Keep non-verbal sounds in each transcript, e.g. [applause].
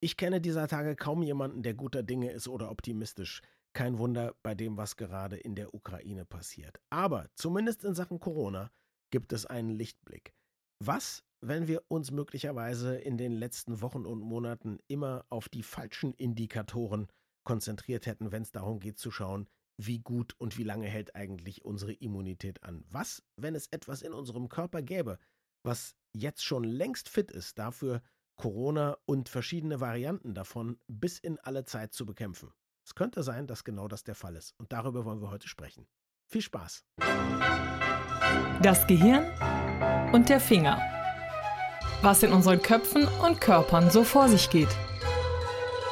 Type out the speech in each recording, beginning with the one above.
Ich kenne dieser Tage kaum jemanden, der guter Dinge ist oder optimistisch. Kein Wunder bei dem, was gerade in der Ukraine passiert. Aber zumindest in Sachen Corona gibt es einen Lichtblick. Was, wenn wir uns möglicherweise in den letzten Wochen und Monaten immer auf die falschen Indikatoren konzentriert hätten, wenn es darum geht zu schauen, wie gut und wie lange hält eigentlich unsere Immunität an? Was, wenn es etwas in unserem Körper gäbe, was jetzt schon längst fit ist, dafür Corona und verschiedene Varianten davon bis in alle Zeit zu bekämpfen? Es könnte sein, dass genau das der Fall ist. Und darüber wollen wir heute sprechen. Viel Spaß! Das Gehirn und der Finger. Was in unseren Köpfen und Körpern so vor sich geht.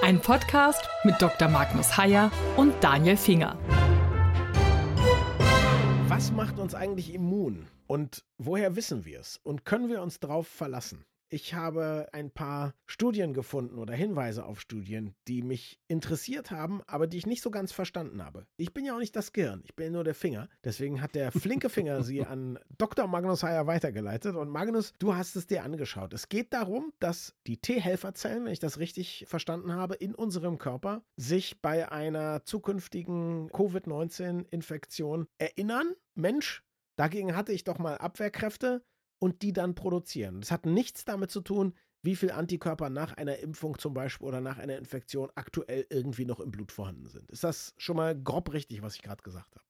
Ein Podcast mit Dr. Magnus Heyer und Daniel Finger. Was macht uns eigentlich immun? Und woher wissen wir es? Und können wir uns darauf verlassen? Ich habe ein paar Studien gefunden oder Hinweise auf Studien, die mich interessiert haben, aber die ich nicht so ganz verstanden habe. Ich bin ja auch nicht das Gehirn, ich bin nur der Finger. Deswegen hat der flinke Finger sie [laughs] an Dr. Magnus Heyer weitergeleitet. Und Magnus, du hast es dir angeschaut. Es geht darum, dass die T-Helferzellen, wenn ich das richtig verstanden habe, in unserem Körper sich bei einer zukünftigen Covid-19-Infektion erinnern. Mensch, dagegen hatte ich doch mal Abwehrkräfte und die dann produzieren. Das hat nichts damit zu tun, wie viel Antikörper nach einer Impfung zum Beispiel oder nach einer Infektion aktuell irgendwie noch im Blut vorhanden sind. Ist das schon mal grob richtig, was ich gerade gesagt habe?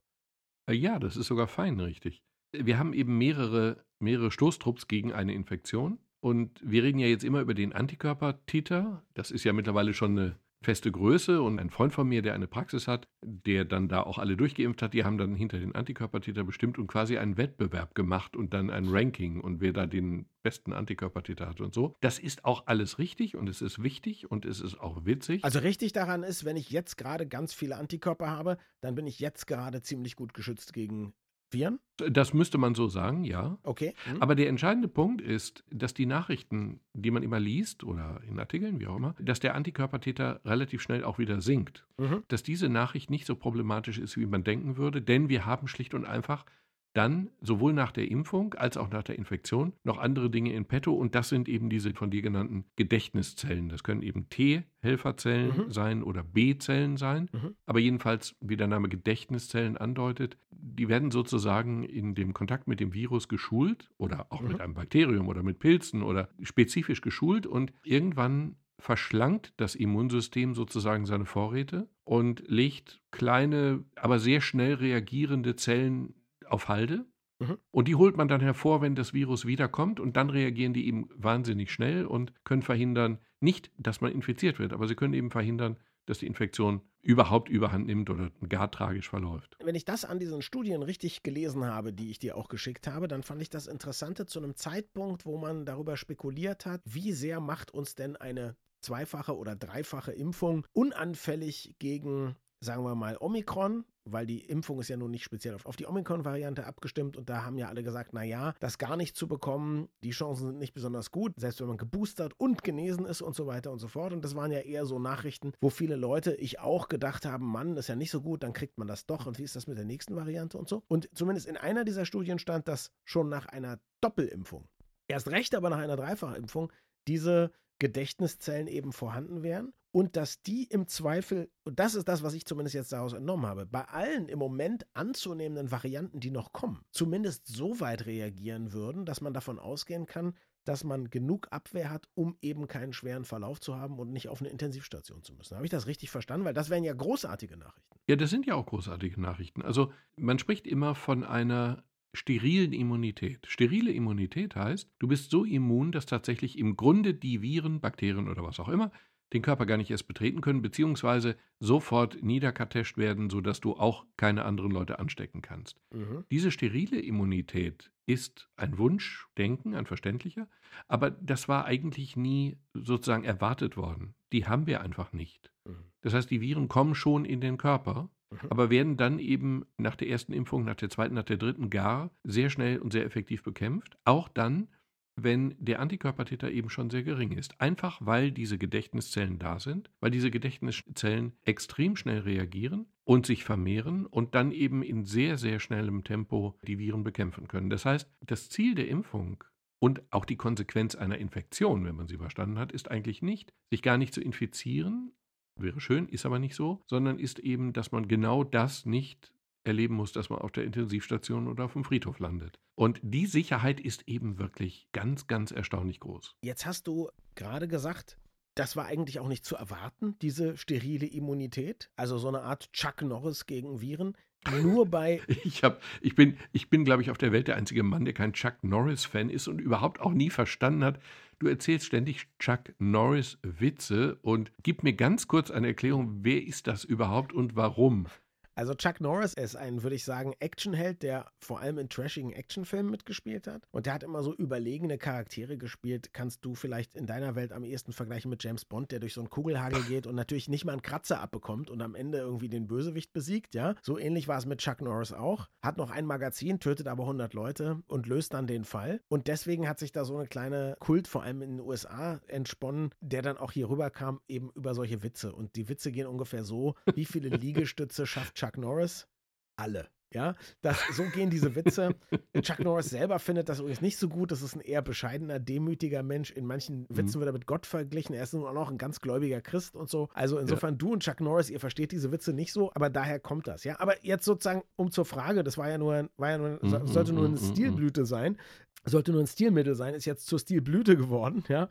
Äh, ja, das ist sogar fein richtig. Wir haben eben mehrere, mehrere Stoßtrupps gegen eine Infektion. Und wir reden ja jetzt immer über den Antikörper-Titer. Das ist ja mittlerweile schon eine feste Größe und ein Freund von mir, der eine Praxis hat, der dann da auch alle durchgeimpft hat, die haben dann hinter den Antikörpertäter bestimmt und quasi einen Wettbewerb gemacht und dann ein Ranking und wer da den besten Antikörpertäter hat und so. Das ist auch alles richtig und es ist wichtig und es ist auch witzig. Also richtig daran ist, wenn ich jetzt gerade ganz viele Antikörper habe, dann bin ich jetzt gerade ziemlich gut geschützt gegen Viren? Das müsste man so sagen, ja. Okay. Mhm. Aber der entscheidende Punkt ist, dass die Nachrichten, die man immer liest oder in Artikeln, wie auch immer, dass der Antikörpertäter relativ schnell auch wieder sinkt. Mhm. Dass diese Nachricht nicht so problematisch ist, wie man denken würde, denn wir haben schlicht und einfach dann sowohl nach der Impfung als auch nach der Infektion noch andere Dinge in petto und das sind eben diese von dir genannten Gedächtniszellen. Das können eben T-Helferzellen mhm. sein oder B-Zellen sein, mhm. aber jedenfalls, wie der Name Gedächtniszellen andeutet, die werden sozusagen in dem Kontakt mit dem Virus geschult oder auch mhm. mit einem Bakterium oder mit Pilzen oder spezifisch geschult und irgendwann verschlankt das Immunsystem sozusagen seine Vorräte und legt kleine, aber sehr schnell reagierende Zellen auf Halde. Mhm. Und die holt man dann hervor, wenn das Virus wiederkommt. Und dann reagieren die eben wahnsinnig schnell und können verhindern, nicht, dass man infiziert wird, aber sie können eben verhindern, dass die Infektion überhaupt überhand nimmt oder gar tragisch verläuft. Wenn ich das an diesen Studien richtig gelesen habe, die ich dir auch geschickt habe, dann fand ich das Interessante zu einem Zeitpunkt, wo man darüber spekuliert hat, wie sehr macht uns denn eine zweifache oder dreifache Impfung unanfällig gegen sagen wir mal, Omikron, weil die Impfung ist ja nun nicht speziell auf, die Omikron-Variante abgestimmt und da haben ja alle gesagt, naja, das gar nicht zu bekommen, die Chancen sind nicht besonders gut, selbst wenn man geboostert und genesen ist und so weiter und so fort. Und das waren ja eher so Nachrichten, wo viele Leute, ich auch gedacht haben, Mann, ist ja nicht so gut, dann kriegt man das doch und wie ist das mit der nächsten Variante und so. Und zumindest in einer dieser Studien stand, dass schon nach einer Doppelimpfung, erst recht aber nach einer Dreifachimpfung, diese Gedächtniszellen eben vorhanden wären und dass die im Zweifel, und das ist das, was ich zumindest jetzt daraus entnommen habe, bei allen im Moment anzunehmenden Varianten, die noch kommen, zumindest so weit reagieren würden, dass man davon ausgehen kann, dass man genug Abwehr hat, um eben keinen schweren Verlauf zu haben und nicht auf eine Intensivstation zu müssen. Habe ich das richtig verstanden? Weil das wären ja großartige Nachrichten. Ja, das sind ja auch großartige Nachrichten. Also man spricht immer von einer sterilen Immunität. Sterile Immunität heißt, du bist so immun, dass tatsächlich im Grunde die Viren, Bakterien oder was auch immer den Körper gar nicht erst betreten können, beziehungsweise sofort niederkartescht werden, sodass du auch keine anderen Leute anstecken kannst. Mhm. Diese sterile Immunität ist ein Wunschdenken, ein verständlicher, aber das war eigentlich nie sozusagen erwartet worden. Die haben wir einfach nicht. Mhm. Das heißt, die Viren kommen schon in den Körper, mhm. aber werden dann eben nach der ersten Impfung, nach der zweiten, nach der dritten gar sehr schnell und sehr effektiv bekämpft. Auch dann, wenn der Antikörpertäter eben schon sehr gering ist. Einfach weil diese Gedächtniszellen da sind, weil diese Gedächtniszellen extrem schnell reagieren und sich vermehren und dann eben in sehr, sehr schnellem Tempo die Viren bekämpfen können. Das heißt, das Ziel der Impfung Und auch die Konsequenz einer Infektion, wenn man sie verstanden hat, ist eigentlich nicht, sich gar nicht zu infizieren, wäre schön, ist aber nicht so, sondern ist eben, dass man genau das nicht erleben muss, dass man auf der Intensivstation oder auf dem Friedhof landet. Und die Sicherheit ist eben wirklich ganz, ganz erstaunlich groß. Jetzt hast du gerade gesagt, das war eigentlich auch nicht zu erwarten, diese sterile Immunität, also so eine Art Chuck Norris gegen Viren. Nur [laughs] bei. ich, hab, ich bin, ich bin glaube ich, auf der Welt der einzige Mann, der kein Chuck Norris-Fan ist und überhaupt auch nie verstanden hat. Du erzählst ständig Chuck Norris-Witze und gib mir ganz kurz eine Erklärung, wer ist das überhaupt und warum? Also Chuck Norris ist ein, würde ich sagen, Actionheld, der vor allem in trashigen Actionfilmen mitgespielt hat. Und der hat immer so überlegene Charaktere gespielt. Kannst du vielleicht in deiner Welt am ehesten vergleichen mit James Bond, der durch so einen Kugelhagel geht und natürlich nicht mal einen Kratzer abbekommt und am Ende irgendwie den Bösewicht besiegt, ja? So ähnlich war es mit Chuck Norris auch. Hat noch ein Magazin, tötet aber 100 Leute und löst dann den Fall. Und deswegen hat sich da so eine kleine Kult, vor allem in den USA, entsponnen, der dann auch hier rüberkam, eben über solche Witze. Und die Witze gehen ungefähr so, wie viele [laughs] Liegestütze schafft Chuck Chuck Norris? Alle. Ja, das, so gehen diese Witze. [laughs] Chuck Norris selber findet das übrigens nicht so gut. Das ist ein eher bescheidener, demütiger Mensch. In manchen mhm. Witzen wird er mit Gott verglichen. Er ist nun auch noch ein ganz gläubiger Christ und so. Also insofern, ja. du und Chuck Norris, ihr versteht diese Witze nicht so, aber daher kommt das, ja. Aber jetzt sozusagen, um zur Frage, das war ja nur, war ja nur, mhm, sollte nur eine mhm, mhm, Stilblüte sein sollte nur ein Stilmittel sein, ist jetzt zur Stilblüte geworden. Ja?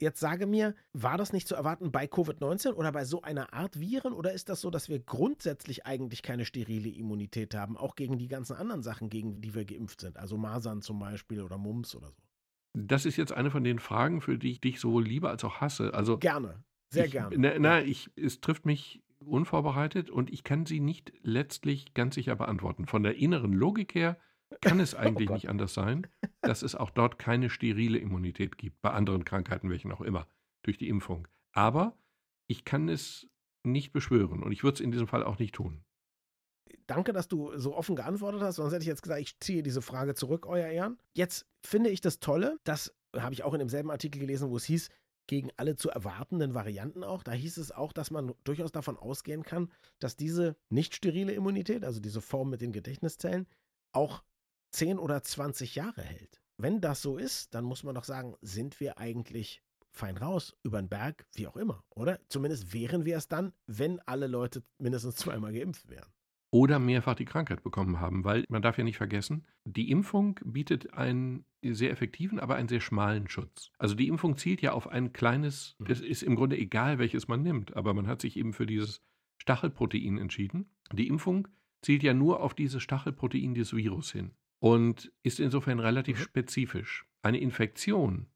Jetzt sage mir, war das nicht zu erwarten bei Covid-19 oder bei so einer Art Viren oder ist das so, dass wir grundsätzlich eigentlich keine sterile Immunität haben, auch gegen die ganzen anderen Sachen, gegen die wir geimpft sind, also Masern zum Beispiel oder Mumps oder so? Das ist jetzt eine von den Fragen, für die ich dich sowohl liebe als auch hasse. Also gerne, sehr ich, gerne. Na, na, ich, es trifft mich unvorbereitet und ich kann sie nicht letztlich ganz sicher beantworten. Von der inneren Logik her kann es [laughs] oh eigentlich oh nicht anders sein, dass es auch dort keine sterile Immunität gibt, bei anderen Krankheiten, welchen auch immer, durch die Impfung. Aber ich kann es nicht beschwören und ich würde es in diesem Fall auch nicht tun. Danke, dass du so offen geantwortet hast, sonst hätte ich jetzt gesagt, ich ziehe diese Frage zurück, euer Ehren. Jetzt finde ich das Tolle, das habe ich auch in demselben Artikel gelesen, wo es hieß, gegen alle zu erwartenden Varianten auch. Da hieß es auch, dass man durchaus davon ausgehen kann, dass diese nicht sterile Immunität, also diese Form mit den Gedächtniszellen, auch 10 oder 20 Jahre hält. Wenn das so ist, dann muss man doch sagen, sind wir eigentlich fein raus, über den Berg, wie auch immer, oder? Zumindest wären wir es dann, wenn alle Leute mindestens [laughs] zweimal geimpft wären. Oder mehrfach die Krankheit bekommen haben, weil man darf ja nicht vergessen, die Impfung bietet einen sehr effektiven, aber einen sehr schmalen Schutz. Also die Impfung zielt ja auf ein kleines, mhm. es ist im Grunde egal, welches man nimmt, aber man hat sich eben für dieses Stachelprotein entschieden. Die Impfung zielt ja nur auf dieses Stachelprotein des Virus hin und ist insofern relativ mhm. spezifisch. Eine Infektion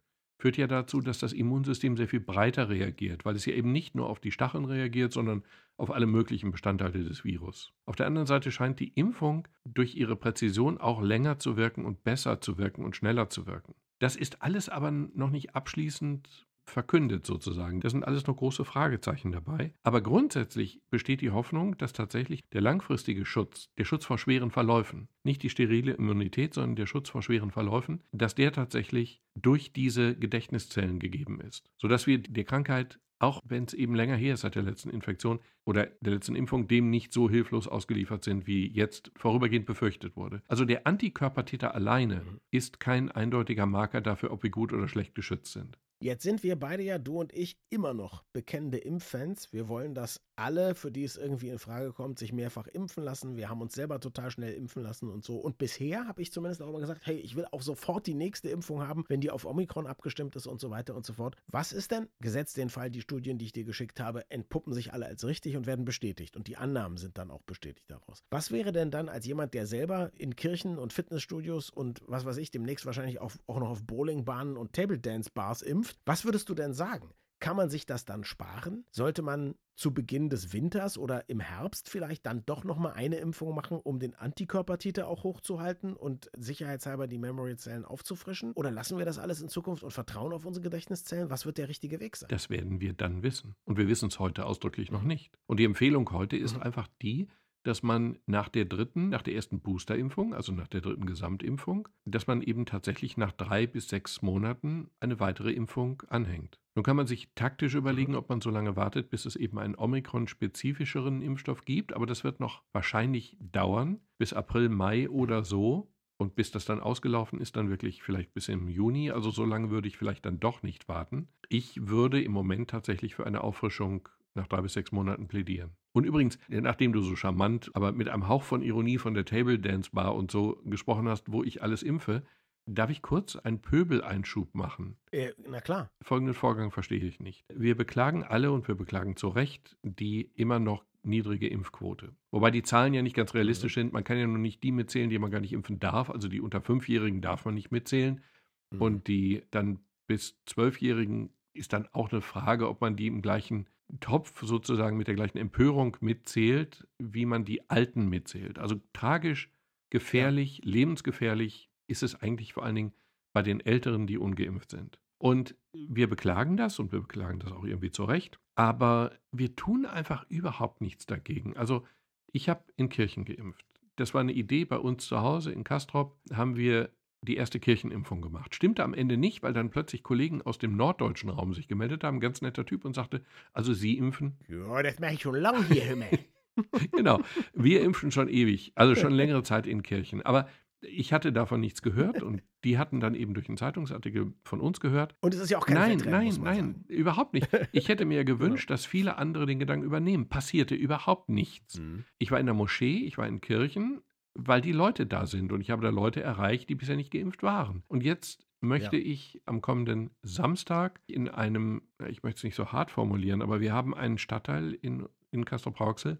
führt ja dazu, dass das Immunsystem sehr viel breiter reagiert, weil es ja eben nicht nur auf die Stacheln reagiert, sondern auf alle möglichen Bestandteile des Virus. Auf der anderen Seite scheint die Impfung durch ihre Präzision auch länger zu wirken und besser zu wirken und schneller zu wirken. Das ist alles aber noch nicht abschließend verkündet sozusagen. Das sind alles noch große Fragezeichen dabei. Aber grundsätzlich besteht die Hoffnung, dass tatsächlich der langfristige Schutz, der Schutz vor schweren Verläufen, nicht die sterile Immunität, sondern der Schutz vor schweren Verläufen, dass der tatsächlich durch diese Gedächtniszellen gegeben ist, sodass wir der Krankheit auch wenn es eben länger her ist seit der letzten Infektion oder der letzten Impfung, dem nicht so hilflos ausgeliefert sind, wie jetzt vorübergehend befürchtet wurde. Also der Antikörpertäter alleine mhm. ist kein eindeutiger Marker dafür, ob wir gut oder schlecht geschützt sind. Jetzt sind wir beide ja, du und ich, immer noch bekennende Impffans. Wir wollen, dass alle, für die es irgendwie in Frage kommt, sich mehrfach impfen lassen. Wir haben uns selber total schnell impfen lassen und so. Und bisher habe ich zumindest auch immer gesagt, hey, ich will auch sofort die nächste Impfung haben, wenn die auf Omikron abgestimmt ist und so weiter und so fort. Was ist denn, gesetzt den Fall, die Studien, die ich dir geschickt habe, entpuppen sich alle als richtig und werden bestätigt. Und die Annahmen sind dann auch bestätigt daraus. Was wäre denn dann als jemand, der selber in Kirchen und Fitnessstudios und was weiß ich, demnächst wahrscheinlich auch, auch noch auf Bowlingbahnen und Table Dance Bars impft, impft. Was würdest du denn sagen? Kann man sich das dann sparen? Sollte man zu Beginn des Winters oder im Herbst vielleicht dann doch nochmal eine Impfung machen, um den Antikörpertiter auch hochzuhalten und sicherheitshalber die Memory-Zellen aufzufrischen? Oder lassen wir das alles in Zukunft und vertrauen auf unsere Gedächtniszellen? Was wird der richtige Weg sein? Das werden wir dann wissen. Und wir wissen es heute ausdrücklich noch nicht. Und die Empfehlung heute ist mhm. einfach die, dass man nach der dritten, nach der ersten Boosterimpfung, also nach der dritten Gesamtimpfung, dass man eben tatsächlich nach drei bis sechs Monaten eine weitere Impfung anhängt. Nun kann man sich taktisch überlegen, ob man so lange wartet, bis es eben einen Omikron-spezifischeren Impfstoff gibt, aber das wird noch wahrscheinlich dauern, bis April, Mai oder so. Und bis das dann ausgelaufen ist, dann wirklich vielleicht bis im Juni. Also so lange würde ich vielleicht dann doch nicht warten. Ich würde im Moment tatsächlich für eine Auffrischung nach drei bis sechs Monaten plädieren. Und übrigens, nachdem du so charmant, aber mit einem Hauch von Ironie von der Table Dance Bar und so gesprochen hast, wo ich alles impfe, darf ich kurz einen Pöbeleinschub machen? Äh, na klar. Folgenden Vorgang verstehe ich nicht. Wir beklagen alle und wir beklagen zu Recht die immer noch niedrige Impfquote. Wobei die Zahlen ja nicht ganz realistisch mhm. sind. Man kann ja nur nicht die mitzählen, die man gar nicht impfen darf. Also die unter Fünfjährigen darf man nicht mitzählen. Mhm. Und die dann bis Zwölfjährigen ist dann auch eine Frage, ob man die im gleichen Topf sozusagen mit der gleichen Empörung mitzählt, wie man die Alten mitzählt. Also tragisch, gefährlich, ja. lebensgefährlich ist es eigentlich vor allen Dingen bei den Älteren, die ungeimpft sind. Und wir beklagen das und wir beklagen das auch irgendwie zu Recht, aber wir tun einfach überhaupt nichts dagegen. Also ich habe in Kirchen geimpft. Das war eine Idee bei uns zu Hause in Kastrop, haben wir die erste Kirchenimpfung gemacht. Stimmte am Ende nicht, weil dann plötzlich Kollegen aus dem norddeutschen Raum sich gemeldet haben, ganz netter Typ und sagte, also Sie impfen? Ja, das mache ich schon lange hier, Himmel. [laughs] genau, wir impfen schon ewig, also schon [laughs] längere Zeit in Kirchen. Aber ich hatte davon nichts gehört und die hatten dann eben durch einen Zeitungsartikel von uns gehört. Und es ist ja auch kein Nein, Fettrennen, nein, nein, sagen. überhaupt nicht. Ich hätte mir [laughs] gewünscht, dass viele andere den Gedanken übernehmen. Passierte überhaupt nichts. Mhm. Ich war in der Moschee, ich war in Kirchen, weil die Leute da sind und ich habe da Leute erreicht, die bisher nicht geimpft waren. Und jetzt möchte ja. ich am kommenden Samstag in einem, ich möchte es nicht so hart formulieren, aber wir haben einen Stadtteil in, in Castrop-Rauxel,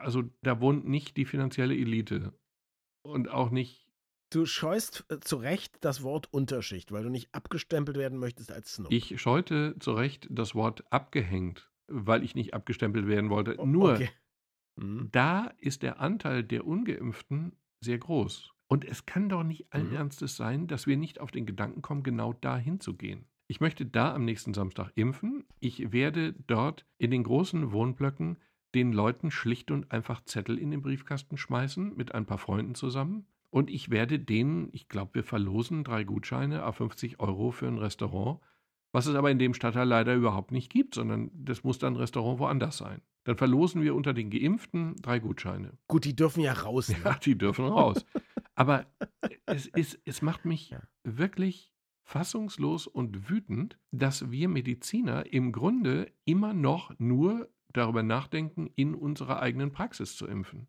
also da wohnt nicht die finanzielle Elite und auch nicht. Du scheust äh, zu Recht das Wort Unterschicht, weil du nicht abgestempelt werden möchtest als Snob. Ich scheute zu Recht das Wort abgehängt, weil ich nicht abgestempelt werden wollte. Nur okay. Mhm. da ist der Anteil der Ungeimpften sehr groß. Und es kann doch nicht allen mhm. Ernstes sein, dass wir nicht auf den Gedanken kommen, genau da hinzugehen. Ich möchte da am nächsten Samstag impfen. Ich werde dort in den großen Wohnblöcken den Leuten schlicht und einfach Zettel in den Briefkasten schmeißen mit ein paar Freunden zusammen. Und ich werde denen, ich glaube, wir verlosen drei Gutscheine a 50 Euro für ein Restaurant, was es aber in dem Stadtteil leider überhaupt nicht gibt, sondern das muss dann ein Restaurant woanders sein. Dann verlosen wir unter den Geimpften drei Gutscheine. Gut, die dürfen ja raus. Ne? Ja, [laughs] die dürfen raus. aber es, ist, es macht mich ja. wirklich fassungslos und wütend, dass wir Mediziner im Grunde immer noch nur darüber nachdenken, in unserer eigenen Praxis zu impfen.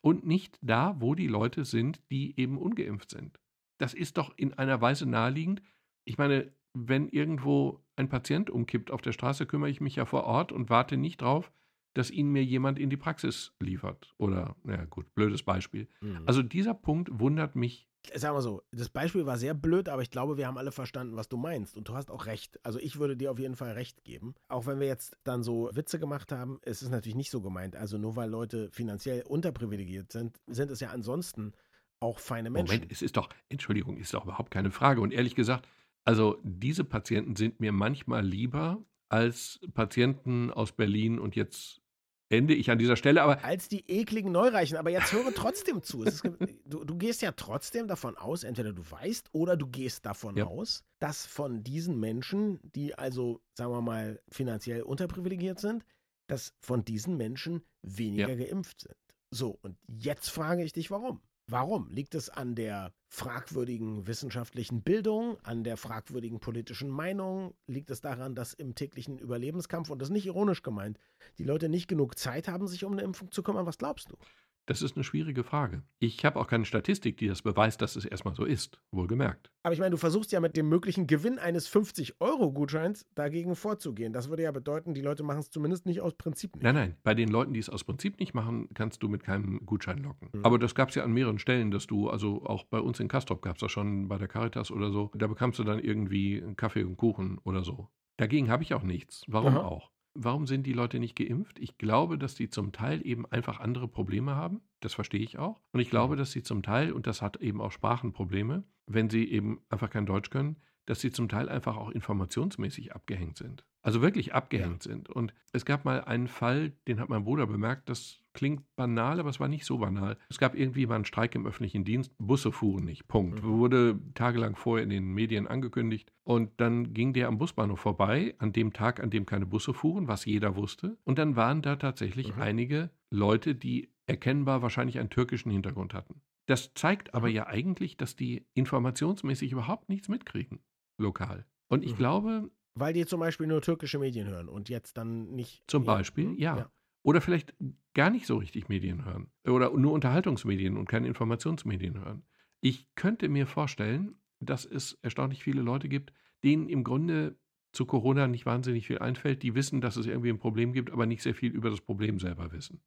Und nicht da, wo die Leute sind, die eben ungeimpft sind. Das ist doch in einer Weise naheliegend. Ich meine, wenn irgendwo ein Patient umkippt auf der Straße, kümmere ich mich ja vor Ort und warte nicht drauf, dass ihn mir jemand in die Praxis liefert. Oder, naja, gut, blödes Beispiel. Mhm. Also dieser Punkt wundert mich Sagen wir so, das Beispiel war sehr blöd, aber ich glaube, wir haben alle verstanden, was du meinst. Und du hast auch recht. Also ich würde dir auf jeden Fall recht geben. Auch wenn wir jetzt dann so Witze gemacht haben, ist es natürlich nicht so gemeint. Also nur weil Leute finanziell unterprivilegiert sind, sind es ja ansonsten auch feine Menschen. Moment, es ist doch, Entschuldigung, ist doch überhaupt keine Frage. Und ehrlich gesagt, also diese Patienten sind mir manchmal lieber als Patienten aus Berlin und jetzt ende ich an dieser Stelle. Aber Als die ekligen Neureichen. Aber jetzt höre trotzdem zu. Ist, [laughs] du, du, gehst ja trotzdem davon aus, entweder du weißt oder du gehst davon ja. aus, dass von diesen Menschen, die also, sagen wir mal, finanziell unterprivilegiert sind, dass von diesen Menschen weniger ja. geimpft sind. So, und jetzt frage ich dich, warum? Warum? Liegt es an der fragwürdigen wissenschaftlichen Bildung, an der fragwürdigen politischen Meinung? Liegt es daran, dass im täglichen Überlebenskampf, und das ist nicht ironisch gemeint, die Leute nicht genug Zeit haben, sich um eine Impfung zu kümmern? Was glaubst du? Das ist eine schwierige Frage. Ich habe auch keine Statistik, die das beweist, dass es erstmal so ist, wohlgemerkt. Aber ich meine, du versuchst ja mit dem möglichen Gewinn eines 50-Euro-Gutscheins dagegen vorzugehen. Das würde ja bedeuten, die Leute machen es zumindest nicht aus Prinzip nicht. Nein, nein, bei den Leuten, die es aus Prinzip nicht machen, kannst du mit keinem Gutschein locken. Mhm. Aber das gab es ja an mehreren Stellen, dass du, also auch bei uns in Kastrop gab es das schon, bei der Caritas oder so, da bekamst du dann irgendwie Kaffee und Kuchen oder so. Dagegen habe ich auch nichts. Warum Aha. auch? Warum sind die Leute nicht geimpft? Ich glaube, dass die zum Teil eben einfach andere Probleme haben. Das verstehe ich auch. Und ich glaube, mhm. dass sie zum Teil, und das hat eben auch Sprachenprobleme, wenn sie eben einfach kein Deutsch können, dass sie zum Teil einfach auch informationsmäßig abgehängt sind. Also wirklich abgehängt ja. sind. Und es gab mal einen Fall, den hat mein Bruder bemerkt, das klingt banal, aber es war nicht so banal. Es gab irgendwie mal einen Streik im öffentlichen Dienst, Busse fuhren nicht, Punkt. Mhm. Wurde tagelang vorher in den Medien angekündigt. Und dann ging der am Busbahnhof vorbei, an dem Tag, an dem keine Busse fuhren, was jeder wusste. Und dann waren da tatsächlich mhm. einige Leute, die erkennbar wahrscheinlich einen türkischen Hintergrund hatten. Das zeigt aber mhm. ja eigentlich, dass die informationsmäßig überhaupt nichts mitkriegen, lokal. Und ich mhm. glaube. Weil die zum Beispiel nur türkische Medien hören und jetzt dann nicht. Zum Beispiel, hm? ja. ja. Oder vielleicht gar nicht so richtig Medien hören. Oder nur Unterhaltungsmedien und keine Informationsmedien hören. Ich könnte mir vorstellen, dass es erstaunlich viele Leute gibt, denen im Grunde zu Corona nicht wahnsinnig viel einfällt. Die wissen, dass es irgendwie ein Problem gibt, aber nicht sehr viel über das Problem selber wissen.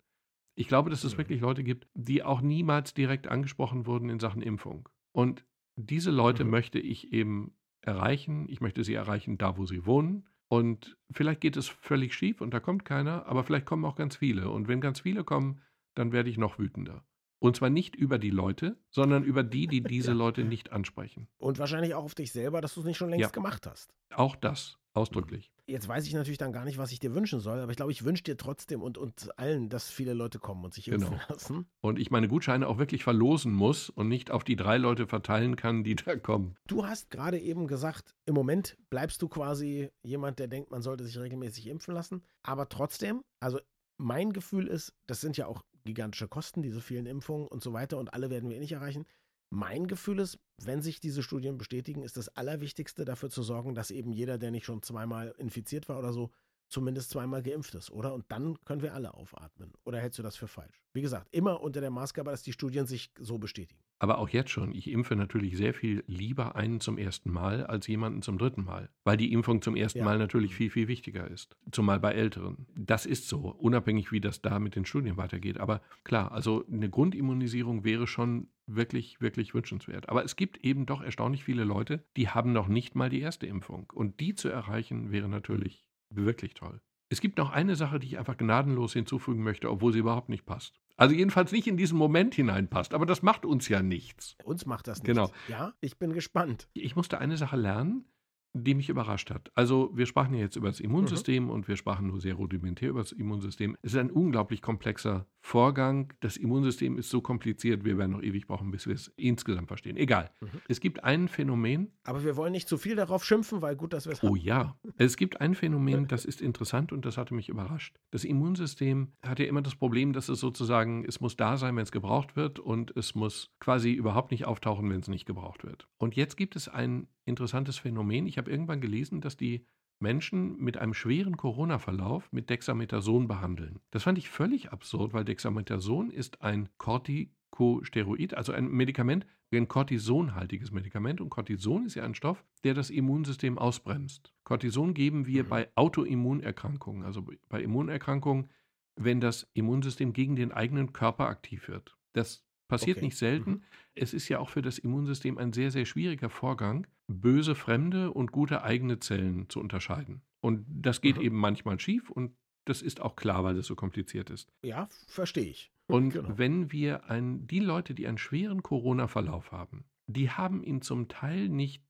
Ich glaube, dass es mhm. wirklich Leute gibt, die auch niemals direkt angesprochen wurden in Sachen Impfung. Und diese Leute mhm. möchte ich eben erreichen. Ich möchte sie erreichen, da wo sie wohnen. Und vielleicht geht es völlig schief und da kommt keiner, aber vielleicht kommen auch ganz viele. Und wenn ganz viele kommen, dann werde ich noch wütender. Und zwar nicht über die Leute, sondern über die, die [laughs] diese Leute nicht ansprechen. Und wahrscheinlich auch auf dich selber, dass du es nicht schon längst ja. gemacht hast. Auch das, ausdrücklich. Jetzt weiß ich natürlich dann gar nicht, was ich dir wünschen soll, aber ich glaube, ich wünsche dir trotzdem und, und allen, dass viele Leute kommen und sich impfen genau. lassen. Und ich meine Gutscheine auch wirklich verlosen muss und nicht auf die drei Leute verteilen kann, die da kommen. Du hast gerade eben gesagt, im Moment bleibst du quasi jemand, der denkt, man sollte sich regelmäßig impfen lassen. Aber trotzdem, also mein Gefühl ist, das sind ja auch gigantische Kosten, diese vielen Impfungen und so weiter und alle werden wir eh nicht erreichen. Mein Gefühl ist, wenn sich diese Studien bestätigen, ist das Allerwichtigste dafür zu sorgen, dass eben jeder, der nicht schon zweimal infiziert war oder so, zumindest zweimal geimpft ist, oder? Und dann können wir alle aufatmen. Oder hältst du das für falsch? Wie gesagt, immer unter der Maßgabe, dass die Studien sich so bestätigen. Aber auch jetzt schon, ich impfe natürlich sehr viel lieber einen zum ersten Mal als jemanden zum dritten Mal, weil die Impfung zum ersten ja. Mal natürlich viel, viel wichtiger ist. Zumal bei Älteren. Das ist so, unabhängig wie das da mit den Studien weitergeht. Aber klar, also eine Grundimmunisierung wäre schon wirklich, wirklich wünschenswert. Aber es gibt eben doch erstaunlich viele Leute, die haben noch nicht mal die erste Impfung. Und die zu erreichen wäre natürlich wirklich toll. Es gibt noch eine Sache, die ich einfach gnadenlos hinzufügen möchte, obwohl sie überhaupt nicht passt. Also jedenfalls nicht in diesen Moment hineinpasst, aber das macht uns ja nichts. Uns macht das nichts. Genau. Ja, ich bin gespannt. Ich musste eine Sache lernen, die mich überrascht hat. Also wir sprachen ja jetzt über das Immunsystem mhm. und wir sprachen nur sehr rudimentär über das Immunsystem. Es ist ein unglaublich komplexer Vorgang. Das Immunsystem ist so kompliziert, wir werden noch ewig brauchen, bis wir es insgesamt verstehen. Egal. Mhm. Es gibt ein Phänomen. Aber wir wollen nicht zu viel darauf schimpfen, weil gut, dass wir es haben. Oh ja. Es gibt ein Phänomen, [laughs] das ist interessant und das hatte mich überrascht. Das Immunsystem hat ja immer das Problem, dass es sozusagen, es muss da sein, wenn es gebraucht wird und es muss quasi überhaupt nicht auftauchen, wenn es nicht gebraucht wird. Und jetzt gibt es ein interessantes Phänomen. Ich habe irgendwann gelesen, dass die Menschen mit einem schweren Corona-Verlauf mit Dexamethason behandeln. Das fand ich völlig absurd, weil Dexamethason ist ein Corticosteroid, also ein Medikament, ein cortisonhaltiges Medikament. Und Cortison ist ja ein Stoff, der das Immunsystem ausbremst. Cortison geben wir mhm. bei Autoimmunerkrankungen, also bei Immunerkrankungen, wenn das Immunsystem gegen den eigenen Körper aktiv wird. Das Passiert okay. nicht selten. Mhm. Es ist ja auch für das Immunsystem ein sehr, sehr schwieriger Vorgang, böse fremde und gute eigene Zellen zu unterscheiden. Und das geht mhm. eben manchmal schief und das ist auch klar, weil das so kompliziert ist. Ja, verstehe ich. Und genau. wenn wir ein, die Leute, die einen schweren Corona-Verlauf haben, die haben ihn zum Teil nicht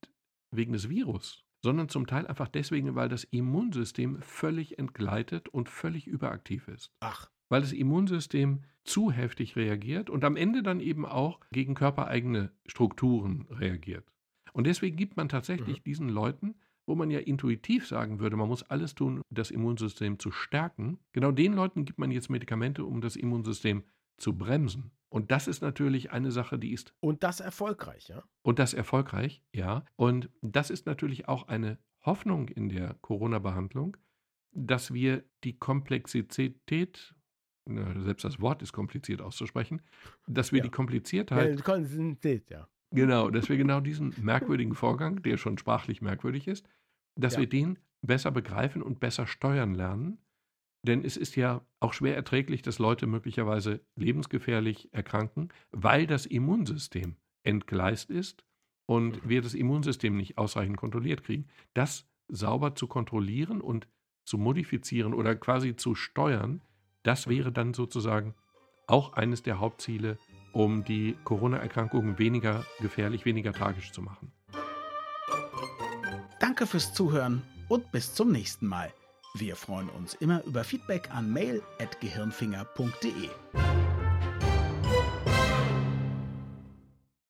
wegen des Virus, sondern zum Teil einfach deswegen, weil das Immunsystem völlig entgleitet und völlig überaktiv ist. Ach. Weil das Immunsystem zu heftig reagiert und am Ende dann eben auch gegen körpereigene Strukturen reagiert. Und deswegen gibt man tatsächlich mhm. diesen Leuten, wo man ja intuitiv sagen würde, man muss alles tun, das Immunsystem zu stärken, genau den Leuten gibt man jetzt Medikamente, um das Immunsystem zu bremsen. Und das ist natürlich eine Sache, die ist. Und das erfolgreich, ja? Und das erfolgreich, ja. Und das ist natürlich auch eine Hoffnung in der Corona-Behandlung, dass wir die Komplexität selbst das Wort ist kompliziert auszusprechen, dass wir ja. die Kompliziertheit. Komplizität, ja. Genau, dass wir genau diesen merkwürdigen Vorgang, der schon sprachlich merkwürdig ist, dass ja. wir den besser begreifen und besser steuern lernen. Denn es ist ja auch schwer erträglich, dass Leute möglicherweise lebensgefährlich erkranken, weil das Immunsystem entgleist ist und mhm. wir das Immunsystem nicht ausreichend kontrolliert kriegen. Das sauber zu kontrollieren und zu modifizieren oder quasi zu steuern, das wäre dann sozusagen auch eines der Hauptziele, um die Corona-Erkrankungen weniger gefährlich, weniger tragisch zu machen. Danke fürs Zuhören und bis zum nächsten Mal. Wir freuen uns immer über Feedback an mail.gehirnfinger.de.